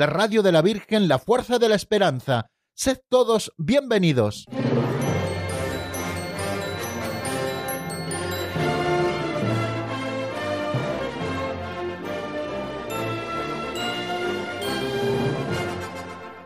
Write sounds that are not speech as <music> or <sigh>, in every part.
la radio de la Virgen, la fuerza de la esperanza. Sed todos bienvenidos.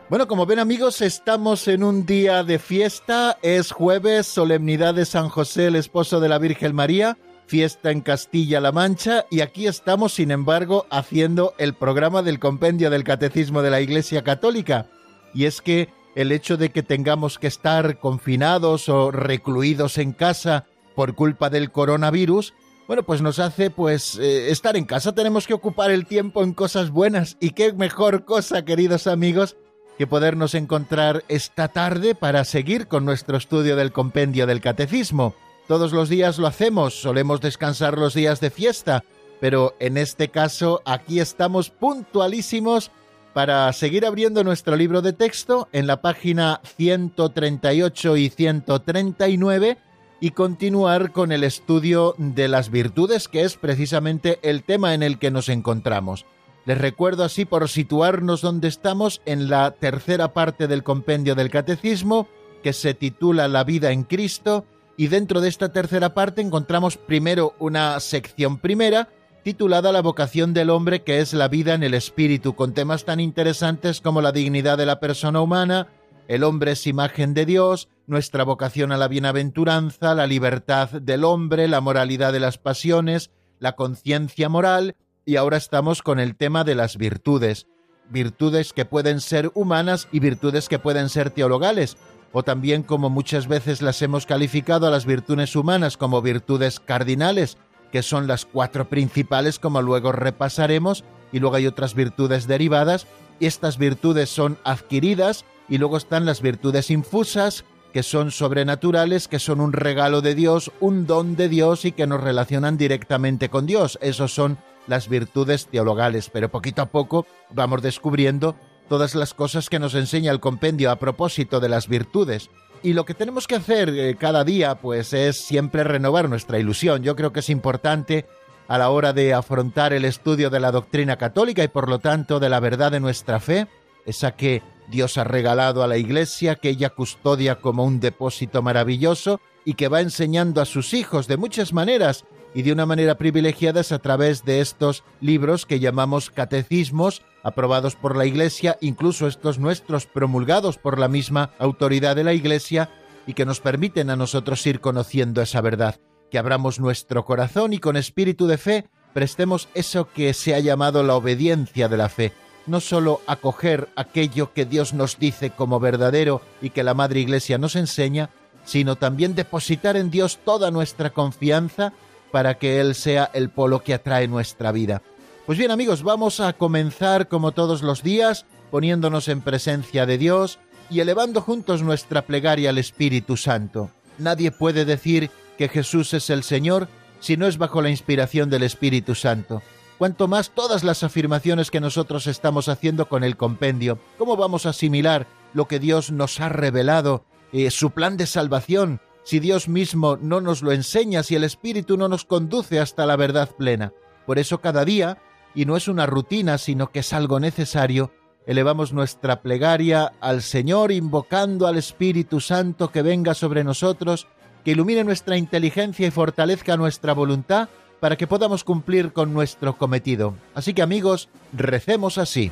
Bueno, como ven amigos, estamos en un día de fiesta, es jueves, solemnidad de San José, el esposo de la Virgen María, fiesta en Castilla-La Mancha, y aquí estamos, sin embargo, haciendo el programa del compendio del Catecismo de la Iglesia Católica. Y es que el hecho de que tengamos que estar confinados o recluidos en casa por culpa del coronavirus, bueno, pues nos hace pues eh, estar en casa, tenemos que ocupar el tiempo en cosas buenas y qué mejor cosa, queridos amigos, que podernos encontrar esta tarde para seguir con nuestro estudio del compendio del catecismo. Todos los días lo hacemos, solemos descansar los días de fiesta, pero en este caso aquí estamos puntualísimos para seguir abriendo nuestro libro de texto en la página 138 y 139 y continuar con el estudio de las virtudes, que es precisamente el tema en el que nos encontramos. Les recuerdo así por situarnos donde estamos en la tercera parte del compendio del Catecismo, que se titula La vida en Cristo, y dentro de esta tercera parte encontramos primero una sección primera titulada La vocación del hombre, que es la vida en el espíritu, con temas tan interesantes como la dignidad de la persona humana, el hombre es imagen de Dios, nuestra vocación a la bienaventuranza, la libertad del hombre, la moralidad de las pasiones, la conciencia moral, y ahora estamos con el tema de las virtudes, virtudes que pueden ser humanas y virtudes que pueden ser teologales, o también como muchas veces las hemos calificado a las virtudes humanas como virtudes cardinales, que son las cuatro principales como luego repasaremos, y luego hay otras virtudes derivadas, y estas virtudes son adquiridas, y luego están las virtudes infusas, que son sobrenaturales, que son un regalo de Dios, un don de Dios y que nos relacionan directamente con Dios. Esos son las virtudes teologales, pero poquito a poco vamos descubriendo todas las cosas que nos enseña el compendio a propósito de las virtudes. Y lo que tenemos que hacer eh, cada día, pues es siempre renovar nuestra ilusión. Yo creo que es importante a la hora de afrontar el estudio de la doctrina católica y por lo tanto de la verdad de nuestra fe, esa que Dios ha regalado a la Iglesia, que ella custodia como un depósito maravilloso y que va enseñando a sus hijos de muchas maneras y de una manera privilegiada es a través de estos libros que llamamos catecismos, aprobados por la Iglesia, incluso estos nuestros promulgados por la misma autoridad de la Iglesia, y que nos permiten a nosotros ir conociendo esa verdad, que abramos nuestro corazón y con espíritu de fe prestemos eso que se ha llamado la obediencia de la fe, no sólo acoger aquello que Dios nos dice como verdadero y que la Madre Iglesia nos enseña, sino también depositar en Dios toda nuestra confianza para que Él sea el polo que atrae nuestra vida. Pues bien amigos, vamos a comenzar como todos los días, poniéndonos en presencia de Dios y elevando juntos nuestra plegaria al Espíritu Santo. Nadie puede decir que Jesús es el Señor si no es bajo la inspiración del Espíritu Santo. Cuanto más todas las afirmaciones que nosotros estamos haciendo con el compendio, ¿cómo vamos a asimilar lo que Dios nos ha revelado, eh, su plan de salvación, si Dios mismo no nos lo enseña, si el Espíritu no nos conduce hasta la verdad plena. Por eso cada día, y no es una rutina, sino que es algo necesario, elevamos nuestra plegaria al Señor, invocando al Espíritu Santo que venga sobre nosotros, que ilumine nuestra inteligencia y fortalezca nuestra voluntad para que podamos cumplir con nuestro cometido. Así que amigos, recemos así.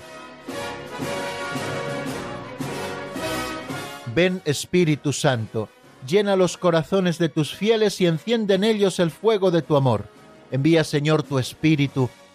Ven Espíritu Santo llena los corazones de tus fieles y enciende en ellos el fuego de tu amor. Envía, Señor, tu Espíritu,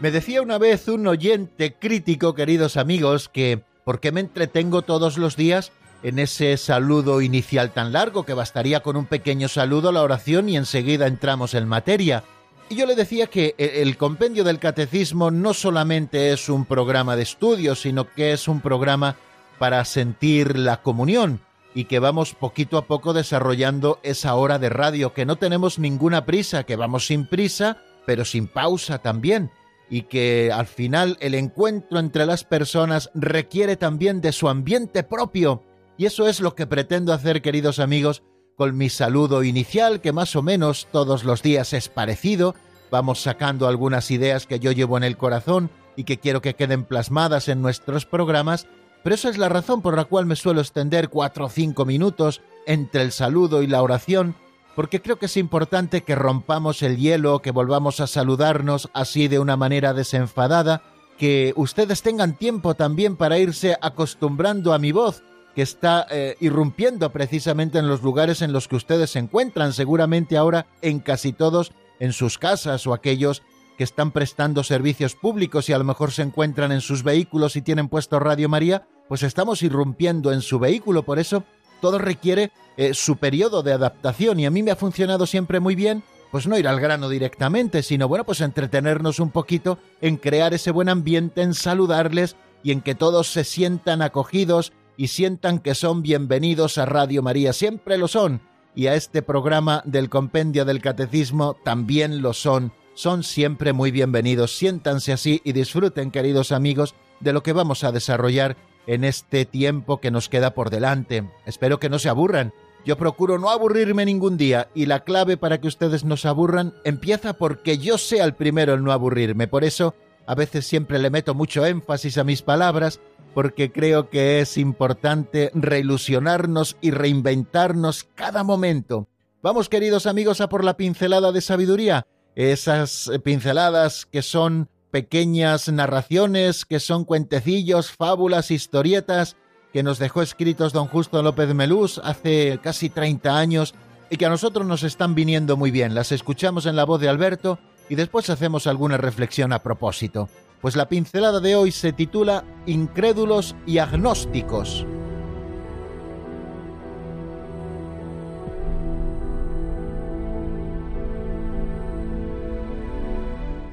Me decía una vez un oyente crítico, queridos amigos, que ¿por qué me entretengo todos los días en ese saludo inicial tan largo que bastaría con un pequeño saludo a la oración y enseguida entramos en materia? Y yo le decía que e, el compendio del catecismo no solamente es un programa de estudio, sino que es un programa para sentir la comunión y que vamos poquito a poco desarrollando esa hora de radio, que no tenemos ninguna prisa, que vamos sin prisa, pero sin pausa también y que al final el encuentro entre las personas requiere también de su ambiente propio. Y eso es lo que pretendo hacer, queridos amigos, con mi saludo inicial, que más o menos todos los días es parecido. Vamos sacando algunas ideas que yo llevo en el corazón y que quiero que queden plasmadas en nuestros programas, pero esa es la razón por la cual me suelo extender cuatro o cinco minutos entre el saludo y la oración, porque creo que es importante que rompamos el hielo, que volvamos a saludarnos así de una manera desenfadada, que ustedes tengan tiempo también para irse acostumbrando a mi voz, que está eh, irrumpiendo precisamente en los lugares en los que ustedes se encuentran, seguramente ahora en casi todos, en sus casas o aquellos que están prestando servicios públicos y a lo mejor se encuentran en sus vehículos y tienen puesto Radio María, pues estamos irrumpiendo en su vehículo, por eso todo requiere eh, su periodo de adaptación y a mí me ha funcionado siempre muy bien pues no ir al grano directamente, sino bueno, pues entretenernos un poquito en crear ese buen ambiente, en saludarles y en que todos se sientan acogidos y sientan que son bienvenidos a Radio María, siempre lo son, y a este programa del Compendio del Catecismo también lo son, son siempre muy bienvenidos, siéntanse así y disfruten, queridos amigos, de lo que vamos a desarrollar en este tiempo que nos queda por delante. Espero que no se aburran. Yo procuro no aburrirme ningún día y la clave para que ustedes no se aburran empieza porque yo sea el primero en no aburrirme. Por eso a veces siempre le meto mucho énfasis a mis palabras porque creo que es importante reilusionarnos y reinventarnos cada momento. Vamos queridos amigos a por la pincelada de sabiduría, esas pinceladas que son pequeñas narraciones que son cuentecillos, fábulas, historietas que nos dejó escritos don Justo López Melús hace casi 30 años y que a nosotros nos están viniendo muy bien. Las escuchamos en la voz de Alberto y después hacemos alguna reflexión a propósito. Pues la pincelada de hoy se titula Incrédulos y agnósticos.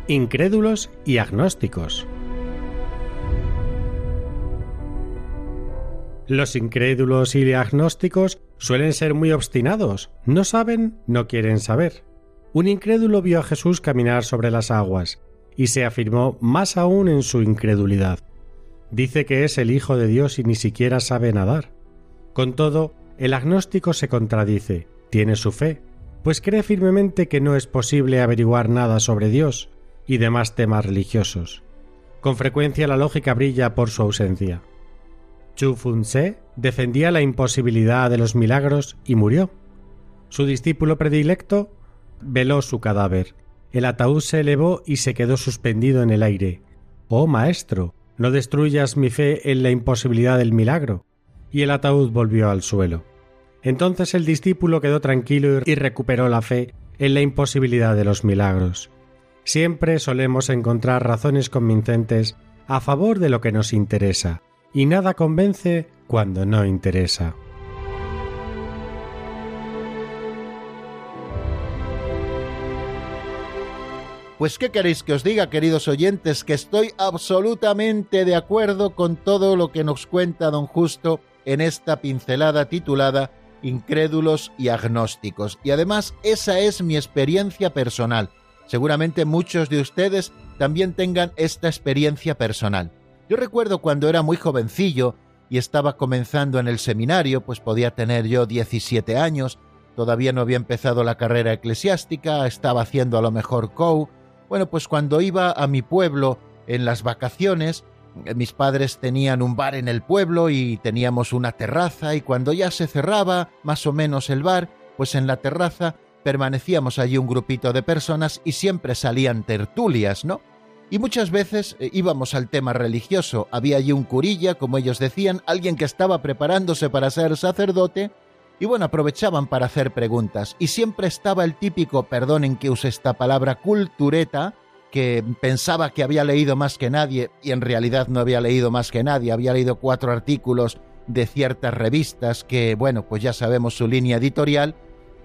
Incrédulos y agnósticos. Los incrédulos y agnósticos suelen ser muy obstinados, no saben, no quieren saber. Un incrédulo vio a Jesús caminar sobre las aguas y se afirmó más aún en su incredulidad. Dice que es el Hijo de Dios y ni siquiera sabe nadar. Con todo, el agnóstico se contradice, tiene su fe, pues cree firmemente que no es posible averiguar nada sobre Dios, y demás temas religiosos. Con frecuencia la lógica brilla por su ausencia. Chu Fun-se defendía la imposibilidad de los milagros y murió. Su discípulo predilecto veló su cadáver. El ataúd se elevó y se quedó suspendido en el aire. Oh maestro, no destruyas mi fe en la imposibilidad del milagro. Y el ataúd volvió al suelo. Entonces el discípulo quedó tranquilo y recuperó la fe en la imposibilidad de los milagros siempre solemos encontrar razones convincentes a favor de lo que nos interesa, y nada convence cuando no interesa. Pues ¿qué queréis que os diga, queridos oyentes? Que estoy absolutamente de acuerdo con todo lo que nos cuenta don Justo en esta pincelada titulada Incrédulos y agnósticos. Y además esa es mi experiencia personal. Seguramente muchos de ustedes también tengan esta experiencia personal. Yo recuerdo cuando era muy jovencillo y estaba comenzando en el seminario, pues podía tener yo 17 años, todavía no había empezado la carrera eclesiástica, estaba haciendo a lo mejor COU. Bueno, pues cuando iba a mi pueblo en las vacaciones, eh, mis padres tenían un bar en el pueblo y teníamos una terraza y cuando ya se cerraba más o menos el bar, pues en la terraza permanecíamos allí un grupito de personas y siempre salían tertulias, ¿no? Y muchas veces eh, íbamos al tema religioso. Había allí un curilla, como ellos decían, alguien que estaba preparándose para ser sacerdote, y bueno, aprovechaban para hacer preguntas. Y siempre estaba el típico, perdonen que use esta palabra, cultureta, porque pensaba que había leído más que nadie y en realidad no había leído más que nadie, había leído cuatro artículos de ciertas revistas que, bueno, pues ya sabemos su línea editorial,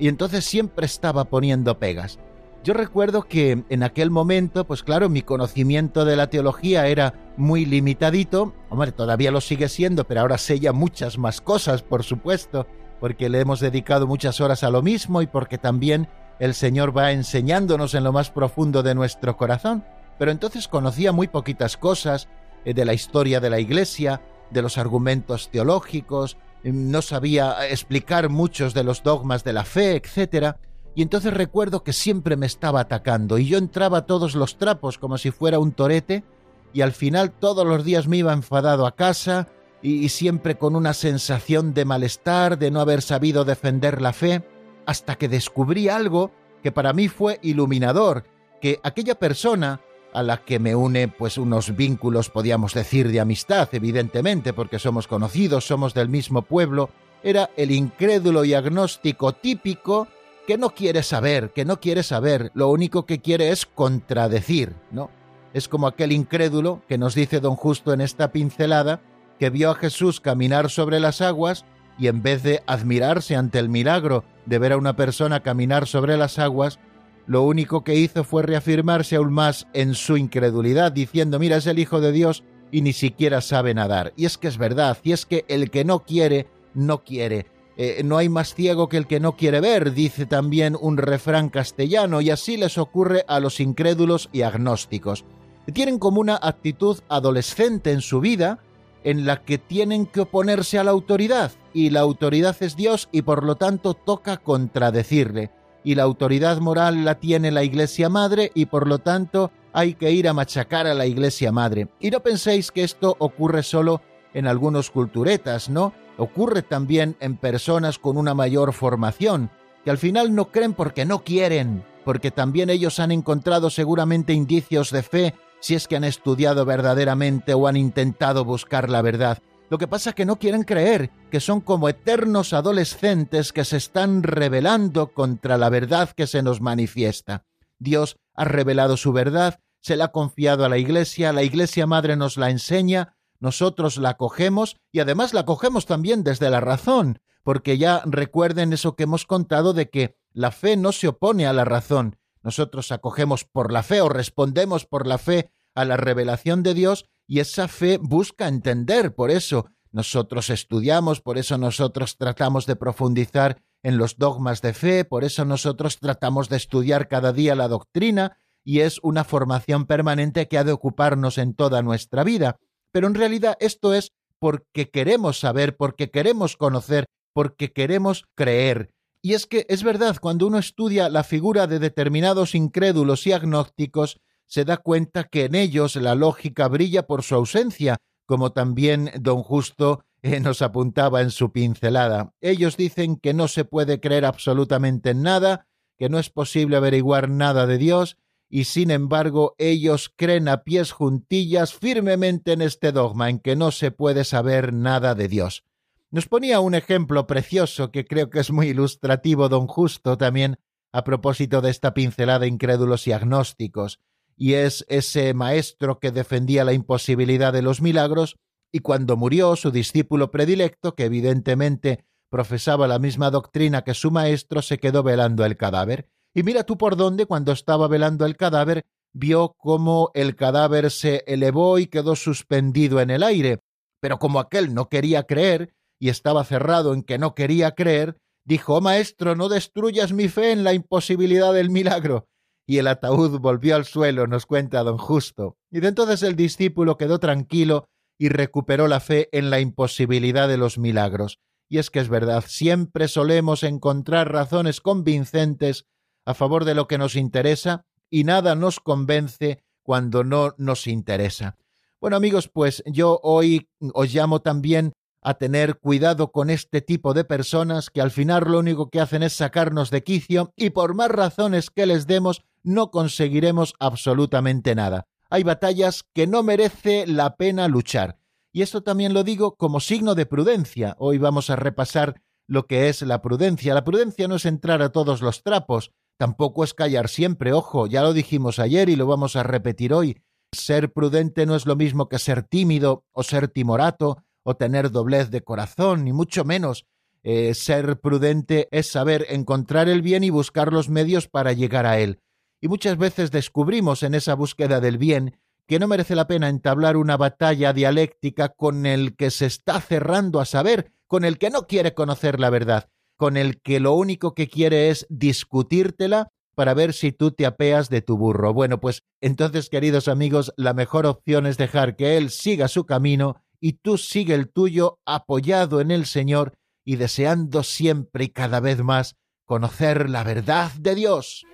y entonces siempre estaba poniendo pegas. Yo recuerdo que en aquel momento, pues claro, mi conocimiento de la teología era muy limitadito, hombre, todavía lo sigue siendo, pero ahora sé ya muchas más cosas, por supuesto, porque le hemos dedicado muchas horas a lo mismo y porque también el Señor va enseñándonos en lo más profundo de nuestro corazón. Pero entonces conocía muy poquitas cosas eh, de la historia de la Iglesia, de los argumentos teológicos, no sabía explicar muchos de los dogmas de la fe, etc. Y entonces recuerdo que siempre me estaba atacando y yo entraba todos los trapos como si fuera un torete y al final todos los días me iba enfadado a casa y, siempre con una sensación de malestar, de no haber sabido defender la fe, hasta que descubrí algo que para mí fue iluminador, que aquella persona a la que me une pues unos vínculos, podíamos decir, de amistad, evidentemente, porque somos conocidos, somos del mismo pueblo, era el incrédulo y agnóstico típico que no quiere saber, que no quiere saber, lo único que quiere es contradecir, ¿no? Es como aquel incrédulo que nos dice don Justo en esta pincelada, que vio a Jesús caminar sobre las aguas y en vez de admirarse ante el milagro de ver a una persona caminar sobre las aguas, lo único que hizo fue reafirmarse aún más en su incredulidad, diciendo, mira, es el Hijo de Dios y ni siquiera sabe nadar. Y es que es verdad, y es que el que no quiere, no quiere. Eh, no hay más ciego que el que no quiere ver, dice también un refrán castellano, y así les ocurre a los incrédulos y agnósticos. Tienen como una actitud adolescente en su vida, en la que tienen que oponerse a la autoridad, y la autoridad es Dios y por lo tanto toca contradecirle y la autoridad moral la tiene la Iglesia Madre y por lo tanto hay que ir a machacar a la Iglesia Madre. Y no penséis que esto ocurre solo en algunos culturetas, ¿no? Ocurre también en personas con una mayor formación, que al final no creen porque no quieren, porque también ellos han encontrado seguramente indicios de fe si es que han estudiado verdaderamente o han intentado buscar la verdad. Lo que pasa es que no quieren creer, que son como eternos adolescentes que se están rebelando contra la verdad que se nos manifiesta. Dios ha revelado su verdad, se la ha confiado a la Iglesia, la Iglesia Madre nos la enseña, nosotros la cogemos y además la cogemos también desde la razón, porque ya recuerden eso que hemos contado de que la fe no se opone a la razón. Nosotros acogemos por la fe o respondemos por la fe a la revelación de Dios y esa fe busca entender, por eso nosotros estudiamos, por eso nosotros tratamos de profundizar en los dogmas de fe, por eso nosotros tratamos de estudiar cada día la doctrina, y es una formación permanente que ha de ocuparnos en toda nuestra vida. Pero en realidad esto es porque queremos saber, porque queremos conocer, porque queremos creer. Y es que es verdad, cuando uno estudia la figura de determinados incrédulos y agnósticos, se da cuenta que en ellos la lógica brilla por su ausencia, como también don Justo eh, nos apuntaba en su pincelada. Ellos dicen que no se puede creer absolutamente en nada, que no es posible averiguar nada de Dios, y sin embargo ellos creen a pies juntillas firmemente en este dogma, en que no se puede saber nada de Dios. Nos ponía un ejemplo precioso que creo que es muy ilustrativo don Justo también a propósito de esta pincelada incrédulos y agnósticos y es ese maestro que defendía la imposibilidad de los milagros, y cuando murió su discípulo predilecto, que evidentemente profesaba la misma doctrina que su maestro, se quedó velando el cadáver. Y mira tú por dónde, cuando estaba velando el cadáver, vio cómo el cadáver se elevó y quedó suspendido en el aire. Pero como aquel no quería creer, y estaba cerrado en que no quería creer, dijo, oh, maestro, no destruyas mi fe en la imposibilidad del milagro y el ataúd volvió al suelo, nos cuenta don Justo. Y de entonces el discípulo quedó tranquilo y recuperó la fe en la imposibilidad de los milagros. Y es que es verdad, siempre solemos encontrar razones convincentes a favor de lo que nos interesa y nada nos convence cuando no nos interesa. Bueno amigos, pues yo hoy os llamo también a tener cuidado con este tipo de personas que al final lo único que hacen es sacarnos de quicio y por más razones que les demos no conseguiremos absolutamente nada. Hay batallas que no merece la pena luchar. Y esto también lo digo como signo de prudencia. Hoy vamos a repasar lo que es la prudencia. La prudencia no es entrar a todos los trapos, tampoco es callar siempre, ojo, ya lo dijimos ayer y lo vamos a repetir hoy. Ser prudente no es lo mismo que ser tímido o ser timorato o tener doblez de corazón, ni mucho menos. Eh, ser prudente es saber encontrar el bien y buscar los medios para llegar a él. Y muchas veces descubrimos en esa búsqueda del bien que no merece la pena entablar una batalla dialéctica con el que se está cerrando a saber, con el que no quiere conocer la verdad, con el que lo único que quiere es discutírtela para ver si tú te apeas de tu burro. Bueno, pues entonces, queridos amigos, la mejor opción es dejar que él siga su camino y tú sigue el tuyo apoyado en el Señor y deseando siempre y cada vez más conocer la verdad de Dios.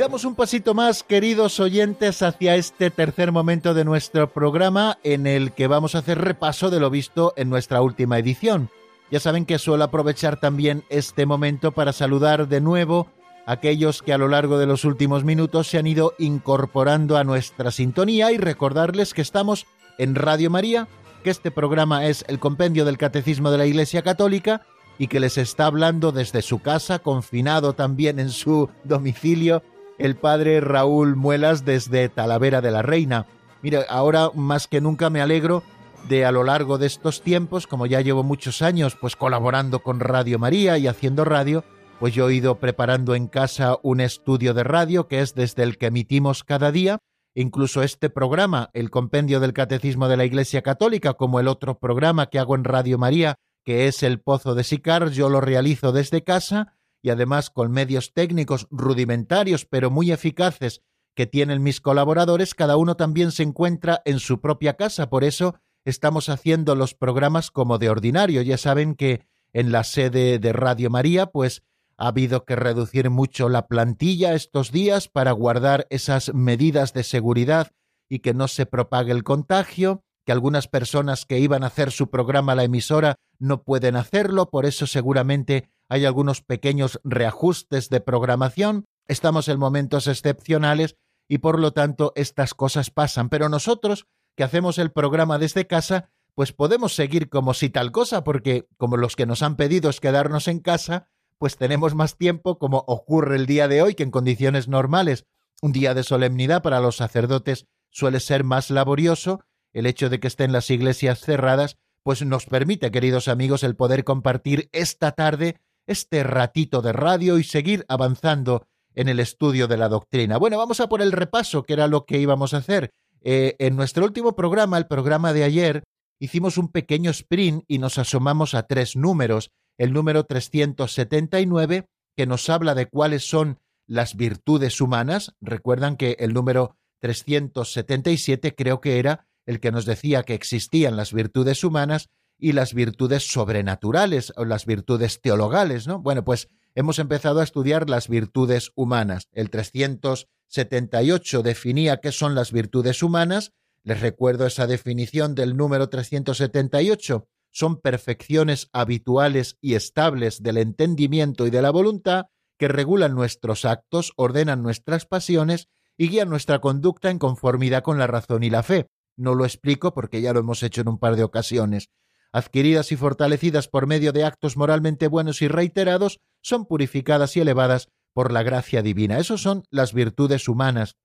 Damos un pasito más, queridos oyentes, hacia este tercer momento de nuestro programa en el que vamos a hacer repaso de lo visto en nuestra última edición. Ya saben que suelo aprovechar también este momento para saludar de nuevo a aquellos que a lo largo de los últimos minutos se han ido incorporando a nuestra sintonía y recordarles que estamos en Radio María, que este programa es el compendio del Catecismo de la Iglesia Católica y que les está hablando desde su casa, confinado también en su domicilio el padre Raúl Muelas desde Talavera de la Reina. Mira, ahora más que nunca me alegro de a lo largo de estos tiempos, como ya llevo muchos años pues colaborando con Radio María y haciendo radio, pues yo he ido preparando en casa un estudio de radio que es desde el que emitimos cada día, incluso este programa, el compendio del Catecismo de la Iglesia Católica, como el otro programa que hago en Radio María, que es el Pozo de Sicar, yo lo realizo desde casa y además con medios técnicos rudimentarios pero muy eficaces que tienen mis colaboradores, cada uno también se encuentra en su propia casa. Por eso estamos haciendo los programas como de ordinario. Ya saben que en la sede de Radio María, pues ha habido que reducir mucho la plantilla estos días para guardar esas medidas de seguridad y que no se propague el contagio, que algunas personas que iban a hacer su programa a la emisora no pueden hacerlo, por eso seguramente hay algunos pequeños reajustes de programación, estamos en momentos excepcionales y por lo tanto estas cosas pasan, pero nosotros que hacemos el programa desde casa, pues podemos seguir como si tal cosa, porque como los que nos han pedido es quedarnos en casa, pues tenemos más tiempo, como ocurre el día de hoy, que en condiciones normales, un día de solemnidad para los sacerdotes suele ser más laborioso, el hecho de que estén las iglesias cerradas, pues nos permite, queridos amigos, el poder compartir esta tarde este ratito de radio y seguir avanzando en el estudio de la doctrina. Bueno, vamos a por el repaso, que era lo que íbamos a hacer. Eh, en nuestro último programa, el programa de ayer, hicimos un pequeño sprint y nos asomamos a tres números. El número 379, que nos habla de cuáles son las virtudes humanas. Recuerdan que el número 377 creo que era el que nos decía que existían las virtudes humanas y las virtudes sobrenaturales o las virtudes teologales, ¿no? Bueno, pues hemos empezado a estudiar las virtudes humanas. El 378 definía qué son las virtudes humanas. Les recuerdo esa definición del número 378. Son perfecciones habituales y estables del entendimiento y de la voluntad que regulan nuestros actos, ordenan nuestras pasiones y guían nuestra conducta en conformidad con la razón y la fe. No lo explico porque ya lo hemos hecho en un par de ocasiones adquiridas y fortalecidas por medio de actos moralmente buenos y reiterados, son purificadas y elevadas por la gracia divina. Esos son las virtudes humanas.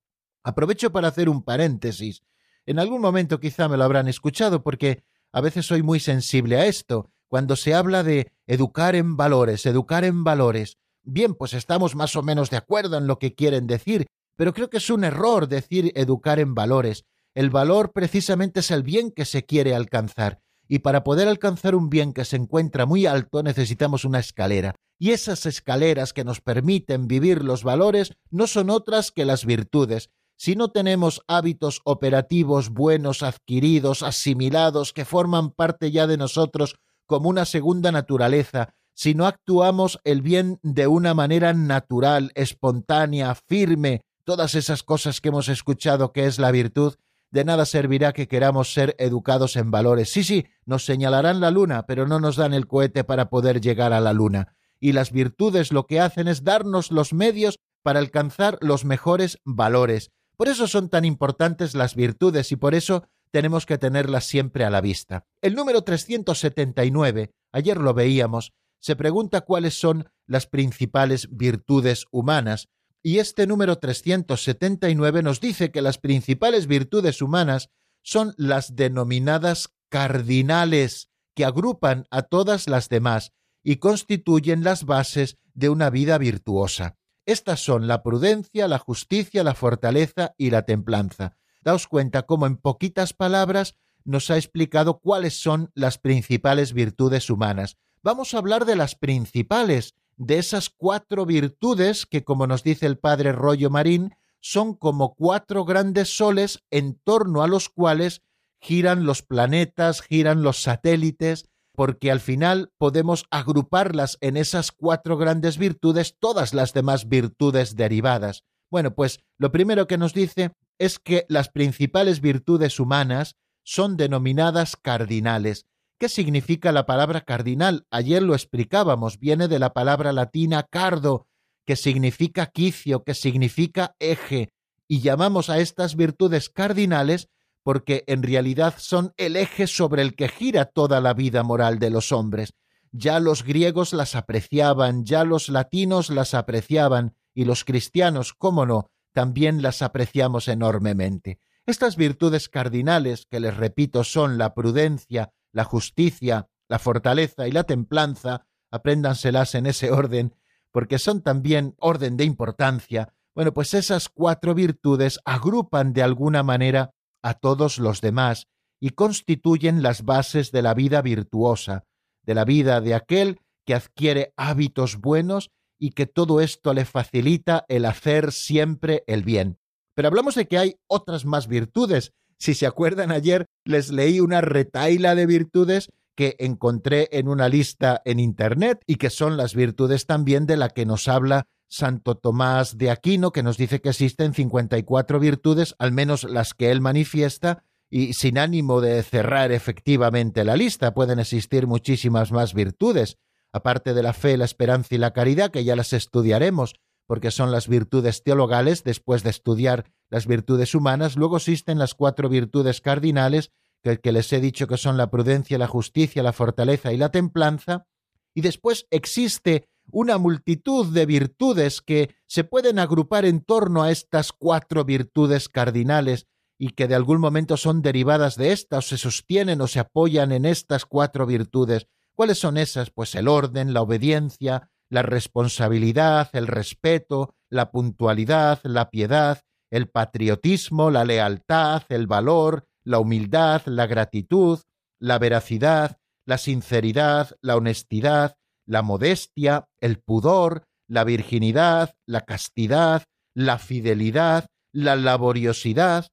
Aprovecho para hacer un paréntesis. En algún momento quizá me lo habrán escuchado porque a veces soy muy sensible a esto. Cuando se habla de educar en valores, educar en valores, bien, pues estamos más o menos de acuerdo en lo que quieren decir, pero creo que es un error decir educar en valores. El valor precisamente es el bien que se quiere alcanzar y para poder alcanzar un bien que se encuentra muy alto necesitamos una escalera. Y esas escaleras que nos permiten vivir los valores no son otras que las virtudes. Si no tenemos hábitos operativos buenos, adquiridos, asimilados, que forman parte ya de nosotros como una segunda naturaleza, si no actuamos el bien de una manera natural, espontánea, firme, todas esas cosas que hemos escuchado que es la virtud, de nada servirá que queramos ser educados en valores. Sí, sí, nos señalarán la luna, pero no nos dan el cohete para poder llegar a la luna. Y las virtudes lo que hacen es darnos los medios para alcanzar los mejores valores. Por eso son tan importantes las virtudes y por eso tenemos que tenerlas siempre a la vista. El número 379, ayer lo veíamos, se pregunta cuáles son las principales virtudes humanas, y este número 379 nos dice que las principales virtudes humanas son las denominadas cardinales, que agrupan a todas las demás y constituyen las bases de una vida virtuosa. Estas son la prudencia, la justicia, la fortaleza y la templanza. Daos cuenta cómo en poquitas palabras nos ha explicado cuáles son las principales virtudes humanas. Vamos a hablar de las principales, de esas cuatro virtudes que, como nos dice el padre Rollo Marín, son como cuatro grandes soles en torno a los cuales giran los planetas, giran los satélites, porque al final podemos agruparlas en esas cuatro grandes virtudes todas las demás virtudes derivadas. Bueno, pues lo primero que nos dice es que las principales virtudes humanas son denominadas cardinales, ¿Qué significa la palabra cardinal? Ayer lo explicábamos, viene de la palabra latina cardo, que significa quicio, que significa eje, y llamamos a estas virtudes cardinales porque en realidad son el eje sobre el que gira toda la vida moral de los hombres. Ya los griegos las apreciaban, ya los latinos las apreciaban, y los cristianos, cómo no, también las apreciamos enormemente. Estas virtudes cardinales, que les repito son la prudencia, la justicia, la fortaleza y la templanza, apréndanselas en ese orden, porque son también orden de importancia, bueno, pues esas cuatro virtudes agrupan de alguna manera a todos los demás y constituyen las bases de la vida virtuosa, de la vida de aquel que adquiere hábitos buenos y que todo esto le facilita el hacer siempre el bien. Pero hablamos de que hay otras más virtudes si se acuerdan ayer, les leí una retaila de virtudes que encontré en una lista en Internet y que son las virtudes también de la que nos habla Santo Tomás de Aquino, que nos dice que existen 54 virtudes, al menos las que él manifiesta, y sin ánimo de cerrar efectivamente la lista, pueden existir muchísimas más virtudes, aparte de la fe, la esperanza y la caridad, que ya las estudiaremos, porque son las virtudes teologales después de estudiar las virtudes humanas. Luego existen las cuatro virtudes cardinales, que, que les he dicho que son la prudencia, la justicia, la fortaleza y la templanza. Y después existe una multitud de virtudes que se pueden agrupar en torno a estas cuatro virtudes cardinales y que de algún momento son derivadas de estas o se sostienen o se apoyan en estas cuatro virtudes. ¿Cuáles son esas? Pues el orden, la obediencia, la responsabilidad, el respeto, la puntualidad, la piedad, el patriotismo, la lealtad, el valor, la humildad, la gratitud, la veracidad, la sinceridad, la honestidad, la modestia, el pudor, la virginidad, la castidad, la fidelidad, la laboriosidad,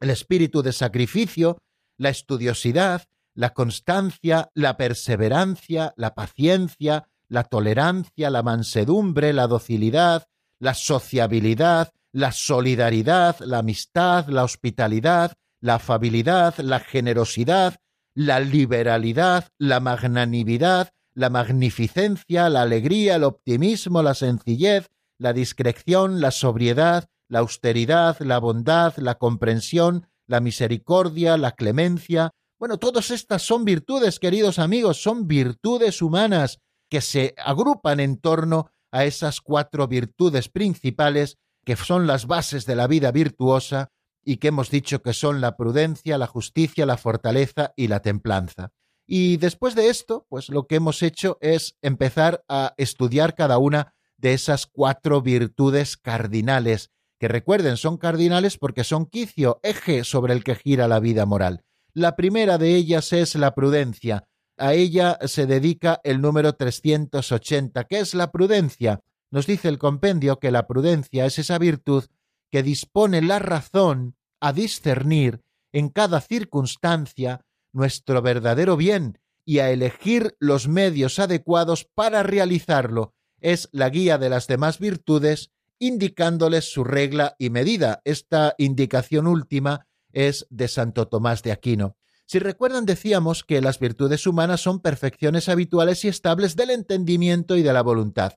el espíritu de sacrificio, la estudiosidad, la constancia, la perseverancia, la paciencia, la tolerancia, la mansedumbre, la docilidad, la sociabilidad, la solidaridad, la amistad, la hospitalidad, la afabilidad, la generosidad, la liberalidad, la magnanimidad, la magnificencia, la alegría, el optimismo, la sencillez, la discreción, la sobriedad, la austeridad, la bondad, la comprensión, la misericordia, la clemencia. Bueno, todas estas son virtudes, queridos amigos, son virtudes humanas que se agrupan en torno a esas cuatro virtudes principales que son las bases de la vida virtuosa y que hemos dicho que son la prudencia, la justicia, la fortaleza y la templanza. Y después de esto, pues lo que hemos hecho es empezar a estudiar cada una de esas cuatro virtudes cardinales, que recuerden son cardinales porque son quicio, eje sobre el que gira la vida moral. La primera de ellas es la prudencia, a ella se dedica el número 380, que es la prudencia. Nos dice el compendio que la prudencia es esa virtud que dispone la razón a discernir en cada circunstancia nuestro verdadero bien y a elegir los medios adecuados para realizarlo. Es la guía de las demás virtudes, indicándoles su regla y medida. Esta indicación última es de Santo Tomás de Aquino. Si recuerdan, decíamos que las virtudes humanas son perfecciones habituales y estables del entendimiento y de la voluntad.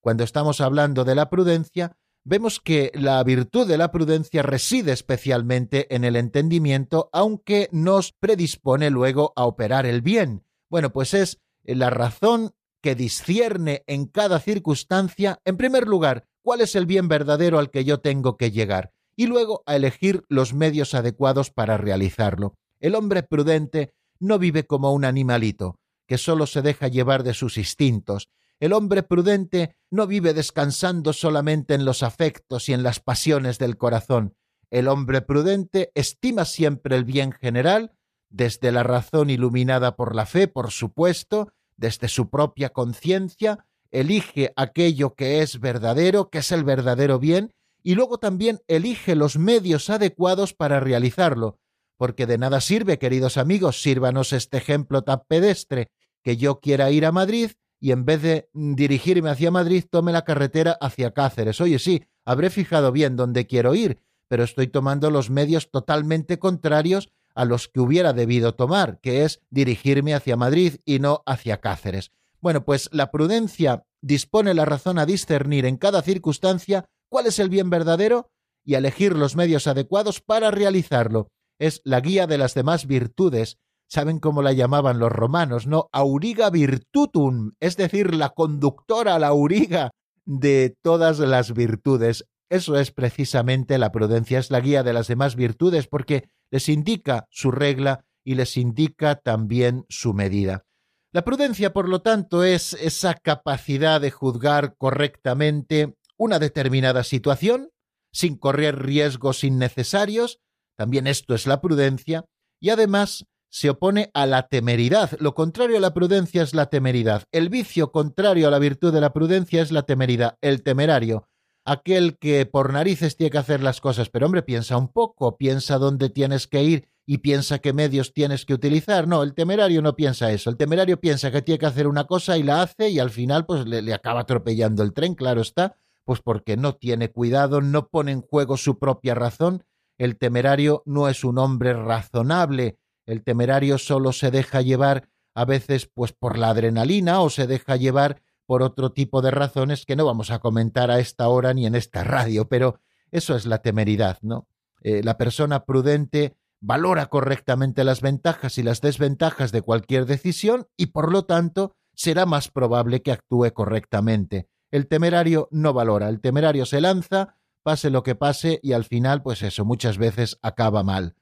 Cuando estamos hablando de la prudencia, vemos que la virtud de la prudencia reside especialmente en el entendimiento, aunque nos predispone luego a operar el bien. Bueno, pues es la razón que discierne en cada circunstancia, en primer lugar, cuál es el bien verdadero al que yo tengo que llegar, y luego a elegir los medios adecuados para realizarlo. El hombre prudente no vive como un animalito, que solo se deja llevar de sus instintos. El hombre prudente no vive descansando solamente en los afectos y en las pasiones del corazón. El hombre prudente estima siempre el bien general, desde la razón iluminada por la fe, por supuesto, desde su propia conciencia, elige aquello que es verdadero, que es el verdadero bien, y luego también elige los medios adecuados para realizarlo, porque de nada sirve, queridos amigos, sírvanos este ejemplo tan pedestre, que yo quiera ir a Madrid y en vez de dirigirme hacia Madrid tome la carretera hacia Cáceres. Oye, sí, habré fijado bien dónde quiero ir, pero estoy tomando los medios totalmente contrarios a los que hubiera debido tomar, que es dirigirme hacia Madrid y no hacia Cáceres. Bueno, pues la prudencia dispone la razón a discernir en cada circunstancia cuál es el bien verdadero y a elegir los medios adecuados para realizarlo. Es la guía de las demás virtudes. ¿Saben cómo la llamaban los romanos, no? Auriga virtutum, es decir, la conductora, la auriga de todas las virtudes. Eso es precisamente la prudencia, es la guía de las demás virtudes, porque les indica su regla y les indica también su medida. La prudencia, por lo tanto, es esa capacidad de juzgar correctamente una determinada situación, sin correr riesgos innecesarios, también esto es la prudencia, y además se opone a la temeridad. Lo contrario a la prudencia es la temeridad. El vicio contrario a la virtud de la prudencia es la temeridad, el temerario aquel que por narices tiene que hacer las cosas, pero hombre, piensa un poco, piensa dónde tienes que ir y piensa qué medios tienes que utilizar. No, el temerario no piensa eso. El temerario piensa que tiene que hacer una cosa y la hace y al final pues le, le acaba atropellando el tren, claro está, pues porque no tiene cuidado, no pone en juego su propia razón. El temerario no es un hombre razonable. El temerario solo se deja llevar a veces pues por la adrenalina o se deja llevar por otro tipo de razones que no vamos a comentar a esta hora ni en esta radio, pero eso es la temeridad, ¿no? Eh, la persona prudente valora correctamente las ventajas y las desventajas de cualquier decisión y por lo tanto será más probable que actúe correctamente. El temerario no valora, el temerario se lanza, pase lo que pase y al final, pues eso, muchas veces acaba mal.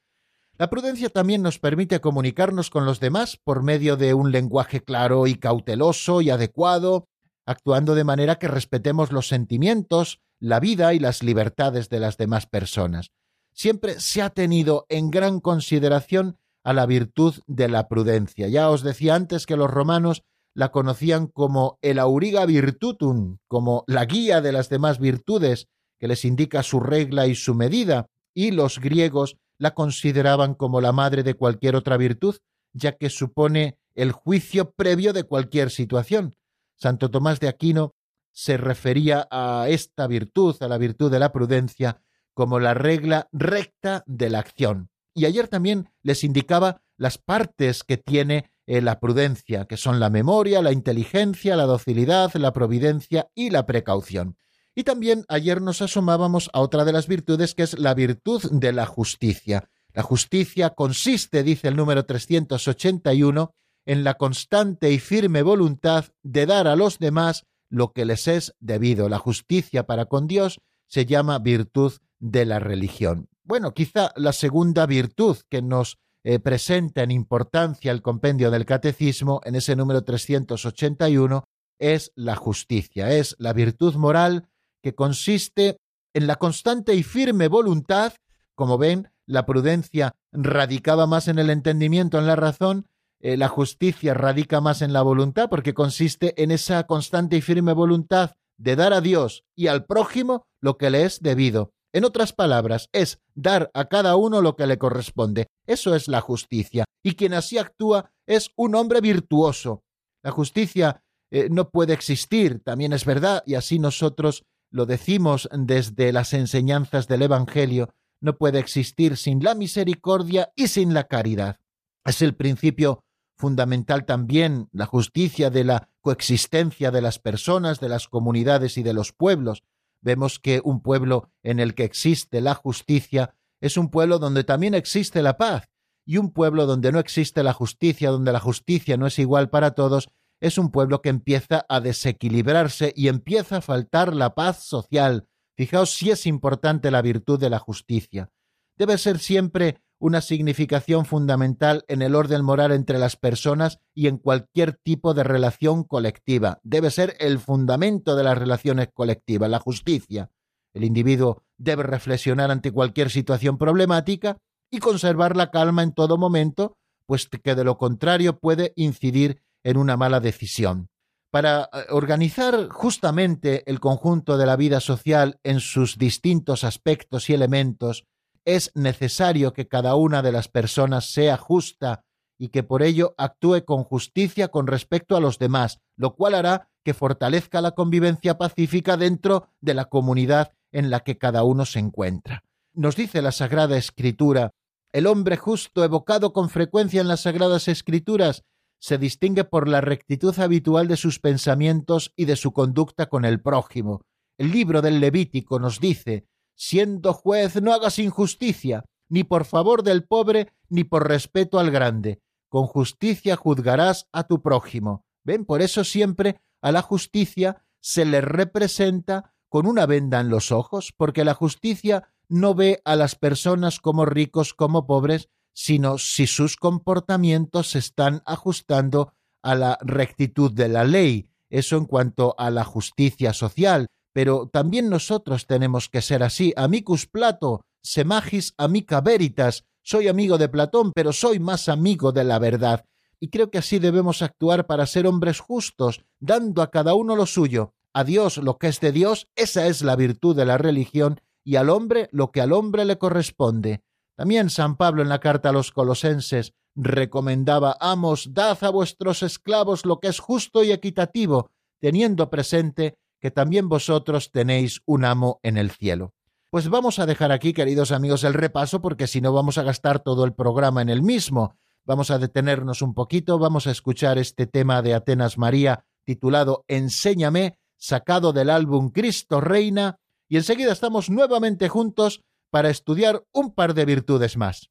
La prudencia también nos permite comunicarnos con los demás por medio de un lenguaje claro y cauteloso y adecuado, actuando de manera que respetemos los sentimientos, la vida y las libertades de las demás personas. Siempre se ha tenido en gran consideración a la virtud de la prudencia. Ya os decía antes que los romanos la conocían como el auriga virtutum, como la guía de las demás virtudes, que les indica su regla y su medida, y los griegos la consideraban como la madre de cualquier otra virtud, ya que supone el juicio previo de cualquier situación. Santo Tomás de Aquino se refería a esta virtud, a la virtud de la prudencia, como la regla recta de la acción. Y ayer también les indicaba las partes que tiene eh, la prudencia, que son la memoria, la inteligencia, la docilidad, la providencia y la precaución. Y también ayer nos asomábamos a otra de las virtudes, que es la virtud de la justicia. La justicia consiste, dice el número 381, en la constante y firme voluntad de dar a los demás lo que les es debido. La justicia para con Dios se llama virtud de la religión. Bueno, quizá la segunda virtud que nos eh, presenta en importancia el compendio del catecismo en ese número 381 es la justicia, es la virtud moral que consiste en la constante y firme voluntad, como ven, la prudencia radicaba más en el entendimiento, en la razón, eh, la justicia radica más en la voluntad porque consiste en esa constante y firme voluntad de dar a Dios y al prójimo lo que le es debido. En otras palabras, es dar a cada uno lo que le corresponde. Eso es la justicia. Y quien así actúa es un hombre virtuoso. La justicia eh, no puede existir, también es verdad, y así nosotros lo decimos desde las enseñanzas del Evangelio, no puede existir sin la misericordia y sin la caridad. Es el principio fundamental también la justicia de la coexistencia de las personas, de las comunidades y de los pueblos. Vemos que un pueblo en el que existe la justicia es un pueblo donde también existe la paz, y un pueblo donde no existe la justicia, donde la justicia no es igual para todos, es un pueblo que empieza a desequilibrarse y empieza a faltar la paz social. Fijaos si es importante la virtud de la justicia. Debe ser siempre una significación fundamental en el orden moral entre las personas y en cualquier tipo de relación colectiva. Debe ser el fundamento de las relaciones colectivas, la justicia. El individuo debe reflexionar ante cualquier situación problemática y conservar la calma en todo momento, pues que de lo contrario puede incidir en una mala decisión. Para eh, organizar justamente el conjunto de la vida social en sus distintos aspectos y elementos, es necesario que cada una de las personas sea justa y que por ello actúe con justicia con respecto a los demás, lo cual hará que fortalezca la convivencia pacífica dentro de la comunidad en la que cada uno se encuentra. Nos dice la Sagrada Escritura, el hombre justo evocado con frecuencia en las Sagradas Escrituras se distingue por la rectitud habitual de sus pensamientos y de su conducta con el prójimo. El libro del Levítico nos dice, siendo juez no hagas injusticia, ni por favor del pobre, ni por respeto al grande. Con justicia juzgarás a tu prójimo. Ven, por eso siempre a la justicia se le representa con una venda en los ojos, porque la justicia no ve a las personas como ricos como pobres, sino si sus comportamientos se están ajustando a la rectitud de la ley. Eso en cuanto a la justicia social. Pero también nosotros tenemos que ser así. Amicus Plato, semagis amica veritas. Soy amigo de Platón, pero soy más amigo de la verdad. Y creo que así debemos actuar para ser hombres justos, dando a cada uno lo suyo. A Dios lo que es de Dios, esa es la virtud de la religión, y al hombre lo que al hombre le corresponde. También San Pablo en la carta a los colosenses recomendaba, amos, dad a vuestros esclavos lo que es justo y equitativo, teniendo presente que también vosotros tenéis un amo en el cielo. Pues vamos a dejar aquí, queridos amigos, el repaso, porque si no vamos a gastar todo el programa en el mismo. Vamos a detenernos un poquito, vamos a escuchar este tema de Atenas María titulado Enséñame, sacado del álbum Cristo Reina, y enseguida estamos nuevamente juntos para estudiar un par de virtudes más.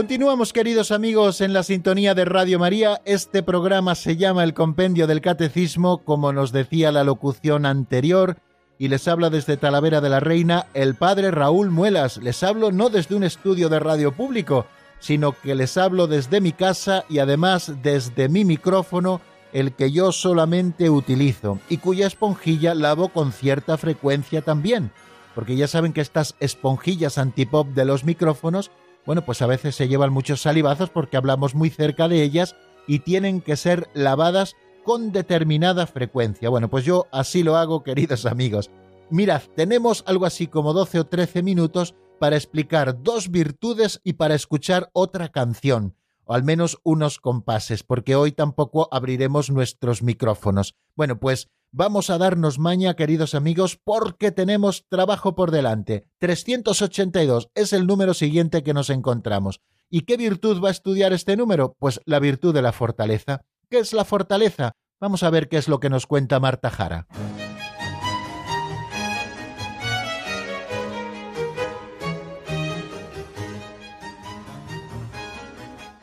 Continuamos, queridos amigos, en la sintonía de Radio María. Este programa se llama El Compendio del Catecismo, como nos decía la locución anterior, y les habla desde Talavera de la Reina el padre Raúl Muelas. Les hablo no desde un estudio de radio público, sino que les hablo desde mi casa y además desde mi micrófono, el que yo solamente utilizo y cuya esponjilla lavo con cierta frecuencia también, porque ya saben que estas esponjillas antipop de los micrófonos bueno, pues a veces se llevan muchos salivazos porque hablamos muy cerca de ellas y tienen que ser lavadas con determinada frecuencia. Bueno, pues yo así lo hago, <laughs> queridos amigos. Mirad, tenemos algo así como 12 o 13 minutos para explicar dos virtudes y para escuchar otra canción, o al menos unos compases, porque hoy tampoco abriremos nuestros micrófonos. Bueno, pues Vamos a darnos maña, queridos amigos, porque tenemos trabajo por delante. 382 es el número siguiente que nos encontramos. ¿Y qué virtud va a estudiar este número? Pues la virtud de la fortaleza. ¿Qué es la fortaleza? Vamos a ver qué es lo que nos cuenta Marta Jara.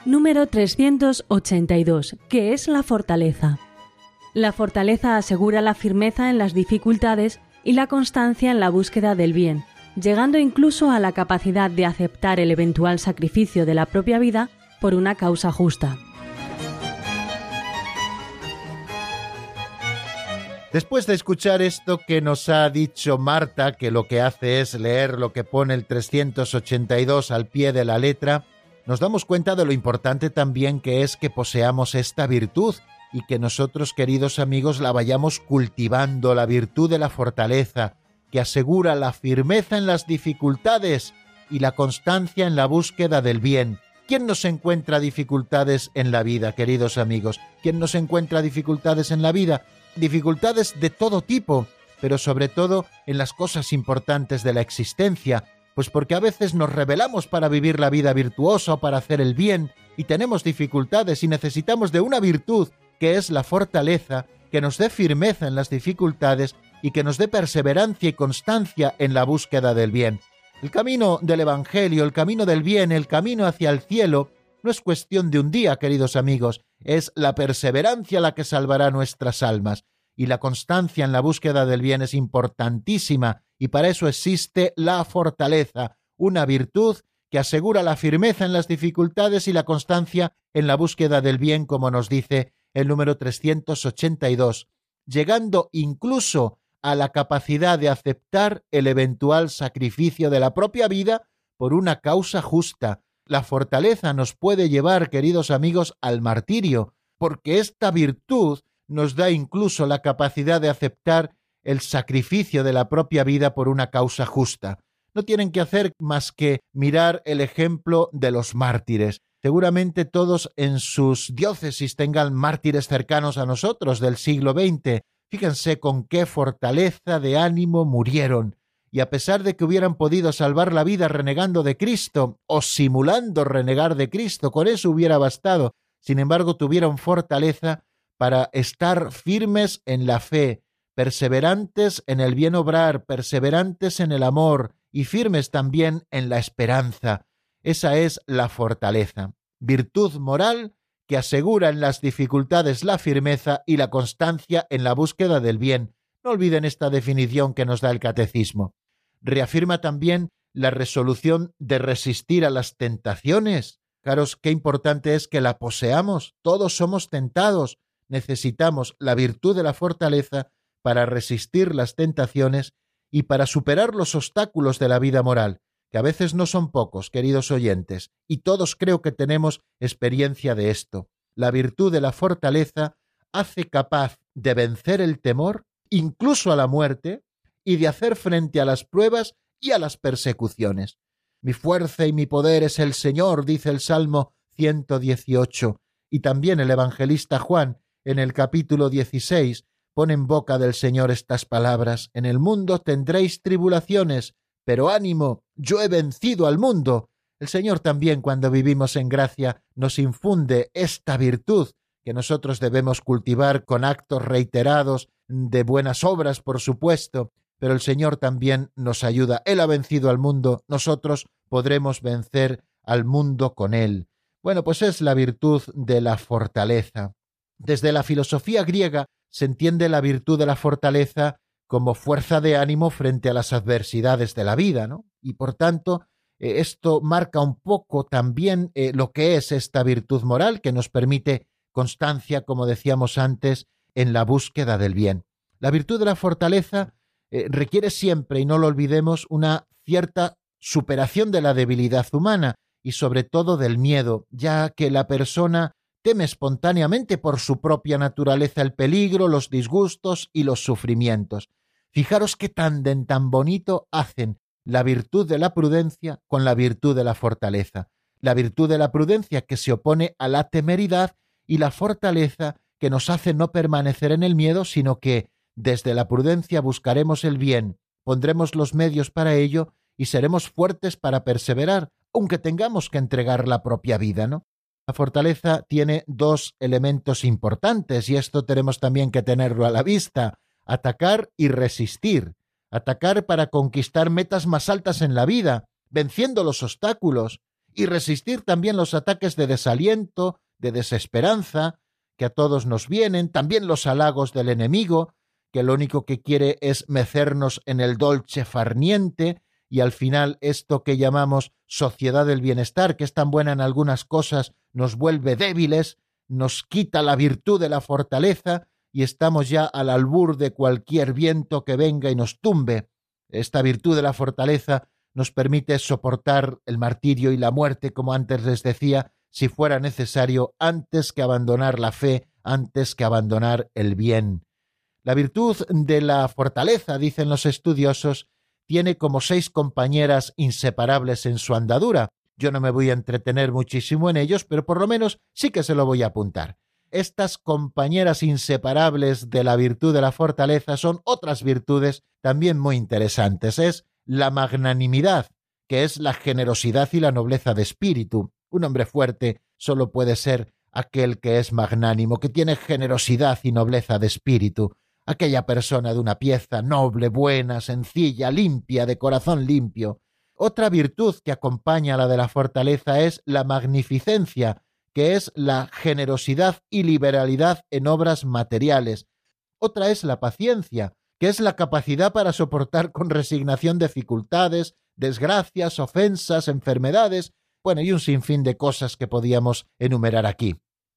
Número 382. ¿Qué es la fortaleza? La fortaleza asegura la firmeza en las dificultades y la constancia en la búsqueda del bien, llegando incluso a la capacidad de aceptar el eventual sacrificio de la propia vida por una causa justa. Después de escuchar esto que nos ha dicho Marta, que lo que hace es leer lo que pone el 382 al pie de la letra, nos damos cuenta de lo importante también que es que poseamos esta virtud y que nosotros, queridos amigos, la vayamos cultivando, la virtud de la fortaleza, que asegura la firmeza en las dificultades y la constancia en la búsqueda del bien. ¿Quién nos encuentra dificultades en la vida, queridos amigos? ¿Quién nos encuentra dificultades en la vida? Dificultades de todo tipo, pero sobre todo en las cosas importantes de la existencia, pues porque a veces nos rebelamos para vivir la vida virtuosa o para hacer el bien, y tenemos dificultades y necesitamos de una virtud que es la fortaleza, que nos dé firmeza en las dificultades y que nos dé perseverancia y constancia en la búsqueda del bien. El camino del Evangelio, el camino del bien, el camino hacia el cielo, no es cuestión de un día, queridos amigos, es la perseverancia la que salvará nuestras almas, y la constancia en la búsqueda del bien es importantísima, y para eso existe la fortaleza, una virtud que asegura la firmeza en las dificultades y la constancia en la búsqueda del bien, como nos dice el número 382, llegando incluso a la capacidad de aceptar el eventual sacrificio de la propia vida por una causa justa. La fortaleza nos puede llevar, queridos amigos, al martirio, porque esta virtud nos da incluso la capacidad de aceptar el sacrificio de la propia vida por una causa justa. No tienen que hacer más que mirar el ejemplo de los mártires. Seguramente todos en sus diócesis tengan mártires cercanos a nosotros del siglo XX. Fíjense con qué fortaleza de ánimo murieron. Y a pesar de que hubieran podido salvar la vida renegando de Cristo o simulando renegar de Cristo, con eso hubiera bastado. Sin embargo, tuvieron fortaleza para estar firmes en la fe, perseverantes en el bien obrar, perseverantes en el amor y firmes también en la esperanza. Esa es la fortaleza, virtud moral que asegura en las dificultades la firmeza y la constancia en la búsqueda del bien. No olviden esta definición que nos da el catecismo. Reafirma también la resolución de resistir a las tentaciones. Caros, qué importante es que la poseamos. Todos somos tentados. Necesitamos la virtud de la fortaleza para resistir las tentaciones y para superar los obstáculos de la vida moral que a veces no son pocos, queridos oyentes, y todos creo que tenemos experiencia de esto. La virtud de la fortaleza hace capaz de vencer el temor, incluso a la muerte, y de hacer frente a las pruebas y a las persecuciones. Mi fuerza y mi poder es el Señor, dice el Salmo 118, y también el evangelista Juan en el capítulo 16, pone en boca del Señor estas palabras, En el mundo tendréis tribulaciones, pero ánimo, yo he vencido al mundo. El Señor también, cuando vivimos en gracia, nos infunde esta virtud que nosotros debemos cultivar con actos reiterados de buenas obras, por supuesto, pero el Señor también nos ayuda. Él ha vencido al mundo, nosotros podremos vencer al mundo con Él. Bueno, pues es la virtud de la fortaleza. Desde la filosofía griega se entiende la virtud de la fortaleza como fuerza de ánimo frente a las adversidades de la vida, ¿no? Y por tanto, eh, esto marca un poco también eh, lo que es esta virtud moral que nos permite constancia, como decíamos antes, en la búsqueda del bien. La virtud de la fortaleza eh, requiere siempre, y no lo olvidemos, una cierta superación de la debilidad humana y sobre todo del miedo, ya que la persona teme espontáneamente por su propia naturaleza el peligro, los disgustos y los sufrimientos. Fijaros qué tándem tan bonito hacen la virtud de la prudencia con la virtud de la fortaleza. La virtud de la prudencia que se opone a la temeridad y la fortaleza que nos hace no permanecer en el miedo, sino que desde la prudencia buscaremos el bien, pondremos los medios para ello y seremos fuertes para perseverar, aunque tengamos que entregar la propia vida, ¿no? La fortaleza tiene dos elementos importantes y esto tenemos también que tenerlo a la vista, atacar y resistir. Atacar para conquistar metas más altas en la vida, venciendo los obstáculos, y resistir también los ataques de desaliento, de desesperanza, que a todos nos vienen, también los halagos del enemigo, que lo único que quiere es mecernos en el dolce farniente y al final esto que llamamos sociedad del bienestar, que es tan buena en algunas cosas, nos vuelve débiles, nos quita la virtud de la fortaleza y estamos ya al albur de cualquier viento que venga y nos tumbe. Esta virtud de la fortaleza nos permite soportar el martirio y la muerte, como antes les decía, si fuera necesario, antes que abandonar la fe, antes que abandonar el bien. La virtud de la fortaleza, dicen los estudiosos, tiene como seis compañeras inseparables en su andadura. Yo no me voy a entretener muchísimo en ellos, pero por lo menos sí que se lo voy a apuntar. Estas compañeras inseparables de la virtud de la fortaleza son otras virtudes también muy interesantes. Es la magnanimidad, que es la generosidad y la nobleza de espíritu. Un hombre fuerte solo puede ser aquel que es magnánimo, que tiene generosidad y nobleza de espíritu aquella persona de una pieza noble, buena, sencilla, limpia, de corazón limpio. Otra virtud que acompaña a la de la fortaleza es la magnificencia, que es la generosidad y liberalidad en obras materiales. Otra es la paciencia, que es la capacidad para soportar <laughs> con resignación dificultades, desgracias, ofensas, enfermedades, bueno, y un sinfín de cosas que podíamos enumerar aquí.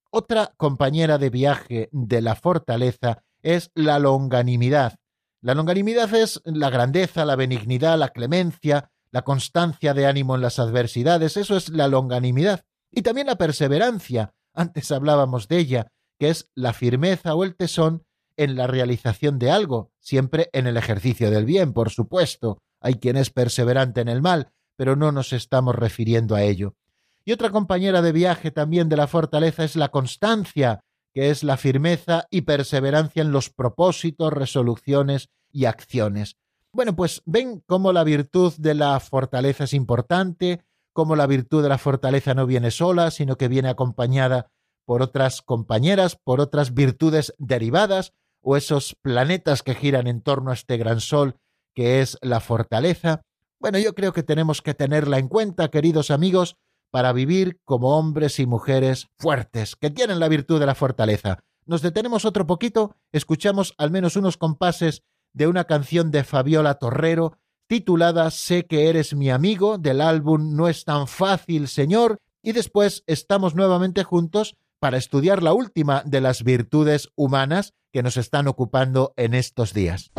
Otra compañera de viaje de la fortaleza es la longanimidad. La longanimidad es la grandeza, la benignidad, la clemencia, la constancia de ánimo en las adversidades, eso es la longanimidad. Y también la perseverancia, antes hablábamos de ella, que es la firmeza o el tesón en la realización de algo, siempre en el ejercicio del bien, por supuesto. Hay quien es perseverante en el mal, pero no nos estamos refiriendo a ello. Y otra compañera de viaje también de la fortaleza es la constancia, que es la firmeza y perseverancia en los propósitos, resoluciones y acciones. Bueno, pues ven cómo la virtud de la fortaleza es importante, cómo la virtud de la fortaleza no viene sola, sino que viene acompañada por otras compañeras, por otras virtudes derivadas, o esos planetas que giran en torno a este gran sol que es la fortaleza. Bueno, yo creo que tenemos que tenerla en cuenta, queridos amigos, para vivir como hombres y mujeres fuertes, que tienen la virtud de la fortaleza. Nos detenemos otro poquito, escuchamos al menos unos compases de una canción de Fabiola Torrero titulada Sé que eres mi amigo del álbum No es tan fácil, Señor, y después estamos nuevamente juntos para estudiar la última de las virtudes humanas que nos están ocupando en estos días.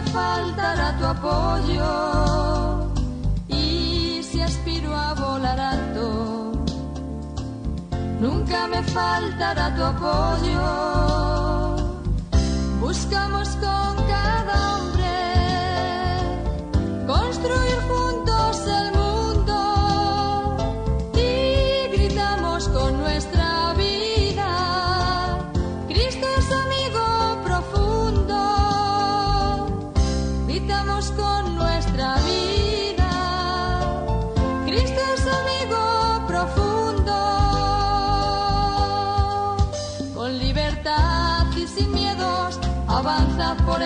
Me faltará tu apoyo. Y si aspiro a volar alto, nunca me faltará tu apoyo. Buscamos con cada hombre construir juntos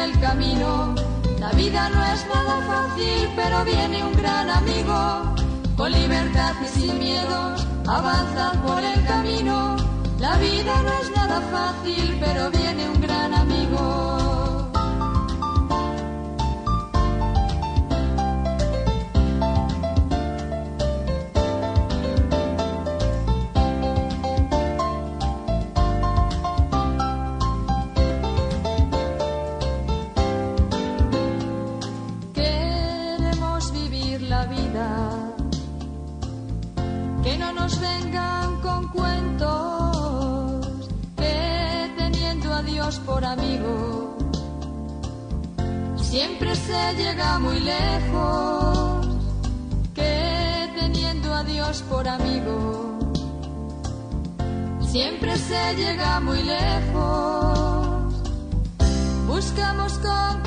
el camino. La vida no es nada fácil, pero viene un gran amigo. Con libertad y sin miedos, avanza por el camino. La vida no es nada fácil, pero viene un gran amigo. Llega muy lejos, que teniendo a Dios por amigo, siempre se llega muy lejos. Buscamos con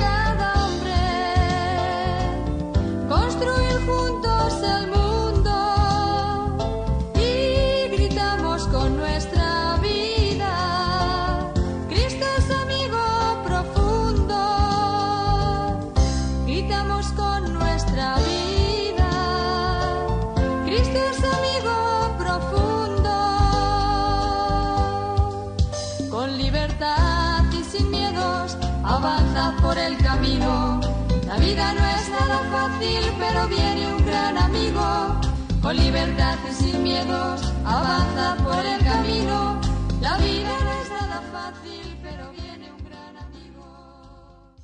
pero viene un gran amigo. Con libertad y sin miedos, avanza por el camino. La vida no es nada fácil, pero viene un gran amigo.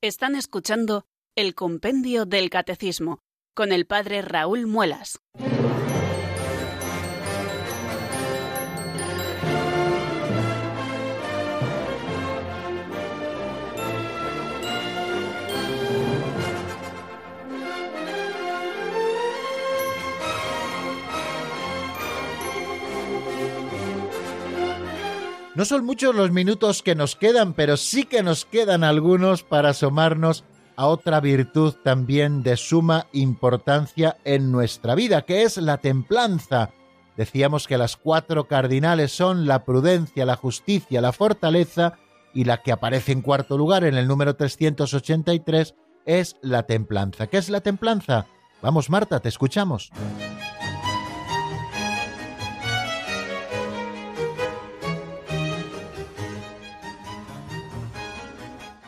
Están escuchando el Compendio del Catecismo con el Padre Raúl Muelas. No son muchos los minutos que nos quedan, pero sí que nos quedan algunos para asomarnos a otra virtud también de suma importancia en nuestra vida, que es la templanza. Decíamos que las cuatro cardinales son la prudencia, la justicia, la fortaleza, y la que aparece en cuarto lugar en el número 383 es la templanza. ¿Qué es la templanza? Vamos, Marta, te escuchamos.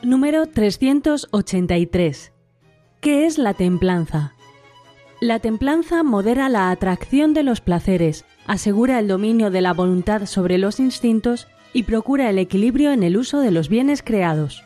Número 383. ¿Qué es la templanza? La templanza modera la atracción de los placeres, asegura el dominio de la voluntad sobre los instintos y procura el equilibrio en el uso de los bienes creados.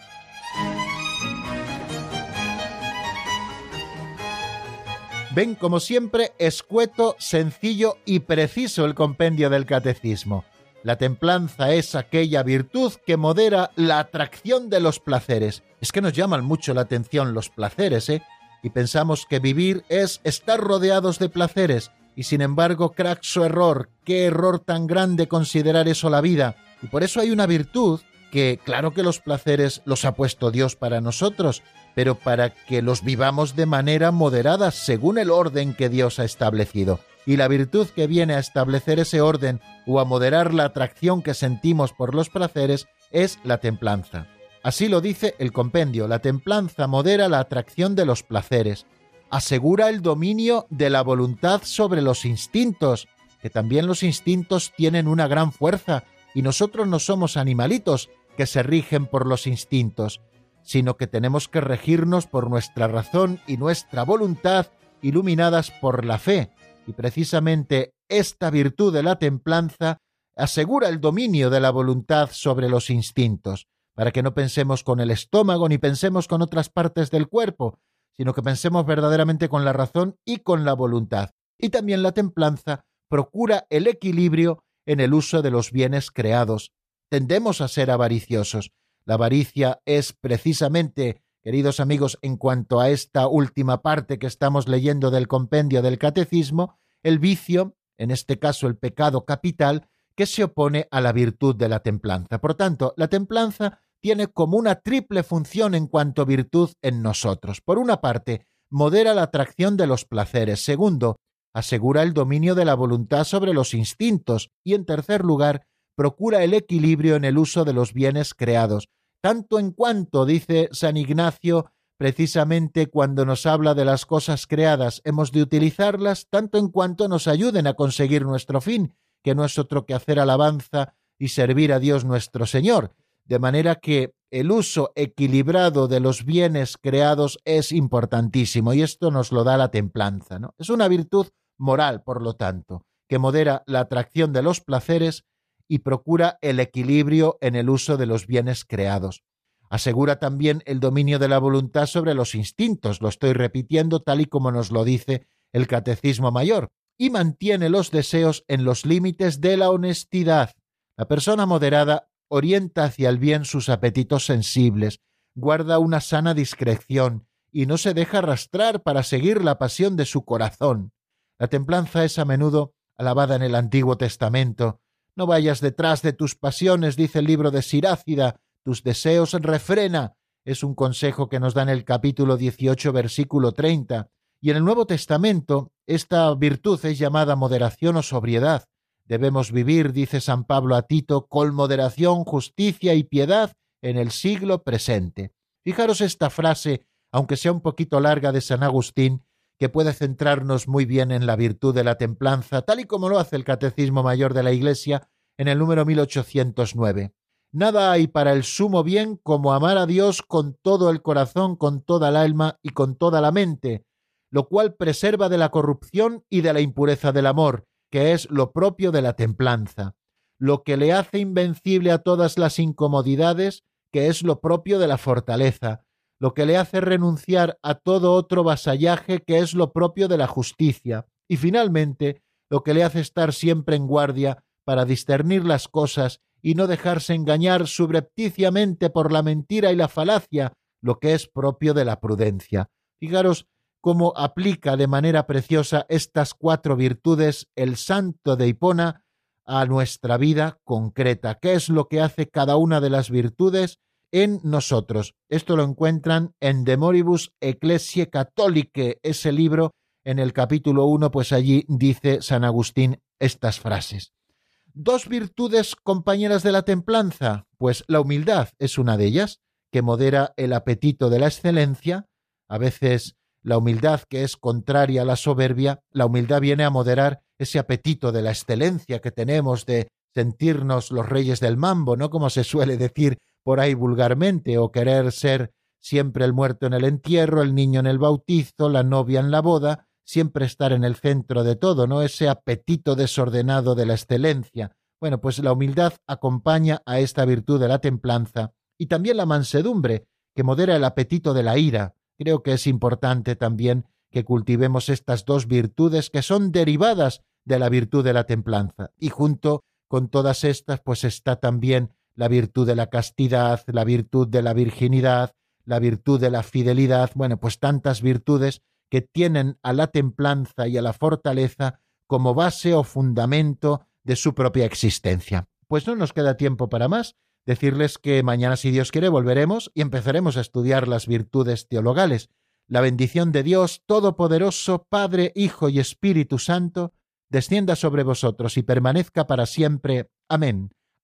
Ven, como siempre, escueto, sencillo y preciso el compendio del catecismo. La templanza es aquella virtud que modera la atracción de los placeres. Es que nos llaman mucho la atención los placeres, ¿eh? Y pensamos que vivir es estar rodeados de placeres. Y sin embargo, su error. Qué error tan grande considerar eso la vida. Y por eso hay una virtud que, claro que los placeres los ha puesto Dios para nosotros, pero para que los vivamos de manera moderada según el orden que Dios ha establecido y la virtud que viene a establecer ese orden o a moderar la atracción que sentimos por los placeres es la templanza. Así lo dice el compendio, la templanza modera la atracción de los placeres, asegura el dominio de la voluntad sobre los instintos, que también los instintos tienen una gran fuerza, y nosotros no somos animalitos que se rigen por los instintos, sino que tenemos que regirnos por nuestra razón y nuestra voluntad iluminadas por la fe, y precisamente esta virtud de la templanza asegura el dominio de la voluntad sobre los instintos. para que no pensemos con el estómago ni pensemos con otras partes del cuerpo, sino que pensemos verdaderamente con la razón y con la voluntad. Y también la templanza procura el equilibrio en el uso de los bienes creados. Tendemos a ser avariciosos. La avaricia es precisamente, queridos amigos, en cuanto a esta última parte que estamos leyendo del compendio del catecismo, el vicio, en este caso el pecado capital, que se opone a la virtud de la templanza. Por tanto, la templanza tiene como una triple función en cuanto virtud en nosotros. Por una parte, modera la atracción de los placeres. Segundo, asegura el dominio de la voluntad sobre los instintos. Y en tercer lugar, procura el equilibrio en el uso de los bienes creados, tanto en cuanto, dice San Ignacio, precisamente cuando nos habla de las cosas creadas, hemos de utilizarlas tanto en cuanto nos ayuden a conseguir nuestro fin, que no es otro que hacer alabanza y servir a Dios nuestro Señor. De manera que el uso equilibrado de los bienes creados es importantísimo y esto nos lo da la templanza. ¿no? Es una virtud moral, por lo tanto, que modera la atracción de los placeres y procura el equilibrio en el uso de los bienes creados. Asegura también el dominio de la voluntad sobre los instintos, lo estoy repitiendo tal y como nos lo dice el Catecismo Mayor, y mantiene los deseos en los límites de la honestidad. La persona moderada orienta hacia el bien sus apetitos sensibles, guarda una sana discreción y no se deja arrastrar para seguir la pasión de su corazón. La templanza es a menudo alabada en el Antiguo Testamento. No vayas detrás de tus pasiones, dice el libro de Sirácida, tus deseos refrena. Es un consejo que nos da en el capítulo 18, versículo 30. Y en el Nuevo Testamento, esta virtud es llamada moderación o sobriedad. Debemos vivir, dice San Pablo a Tito, con moderación, justicia y piedad en el siglo presente. Fijaros esta frase, aunque sea un poquito larga de San Agustín, que puede centrarnos muy bien en la virtud de la templanza, tal y como lo hace el Catecismo Mayor de la Iglesia en el número 1809. Nada hay para el sumo bien como amar a Dios con todo el corazón, con toda el alma y con toda la mente, lo cual preserva de la corrupción y de la impureza del amor, que es lo propio de la templanza, lo que le hace invencible a todas las incomodidades, que es lo propio de la fortaleza, lo que le hace renunciar a todo otro vasallaje, que es lo propio de la justicia, y finalmente lo que le hace estar siempre en guardia para discernir las cosas y no dejarse engañar subrepticiamente por la mentira y la falacia, lo que es propio de la prudencia. Fijaros cómo aplica de manera preciosa estas cuatro virtudes el santo de Hipona a nuestra vida concreta. ¿Qué es lo que hace cada una de las virtudes en nosotros? Esto lo encuentran en De Moribus Ecclesiae Catholicae, ese libro en el capítulo 1, pues allí dice San Agustín estas frases. Dos virtudes compañeras de la templanza, pues la humildad es una de ellas, que modera el apetito de la excelencia, a veces la humildad que es contraria a la soberbia, la humildad viene a moderar ese apetito de la excelencia que tenemos de sentirnos los reyes del mambo, ¿no? Como se suele decir por ahí vulgarmente, o querer ser siempre el muerto en el entierro, el niño en el bautizo, la novia en la boda, siempre estar en el centro de todo, ¿no? Ese apetito desordenado de la excelencia. Bueno, pues la humildad acompaña a esta virtud de la templanza y también la mansedumbre, que modera el apetito de la ira, Creo que es importante también que cultivemos estas dos virtudes que son derivadas de la virtud de la templanza. Y junto con todas estas, pues está también la virtud de la castidad, la virtud de la virginidad, la virtud de la fidelidad, bueno, pues tantas virtudes que tienen a la templanza y a la fortaleza como base o fundamento de su propia existencia. Pues no nos queda tiempo para más, decirles que mañana, si Dios quiere, volveremos y empezaremos a estudiar las virtudes teologales. La bendición de Dios Todopoderoso, Padre, Hijo y Espíritu Santo, descienda sobre vosotros y permanezca para siempre. Amén.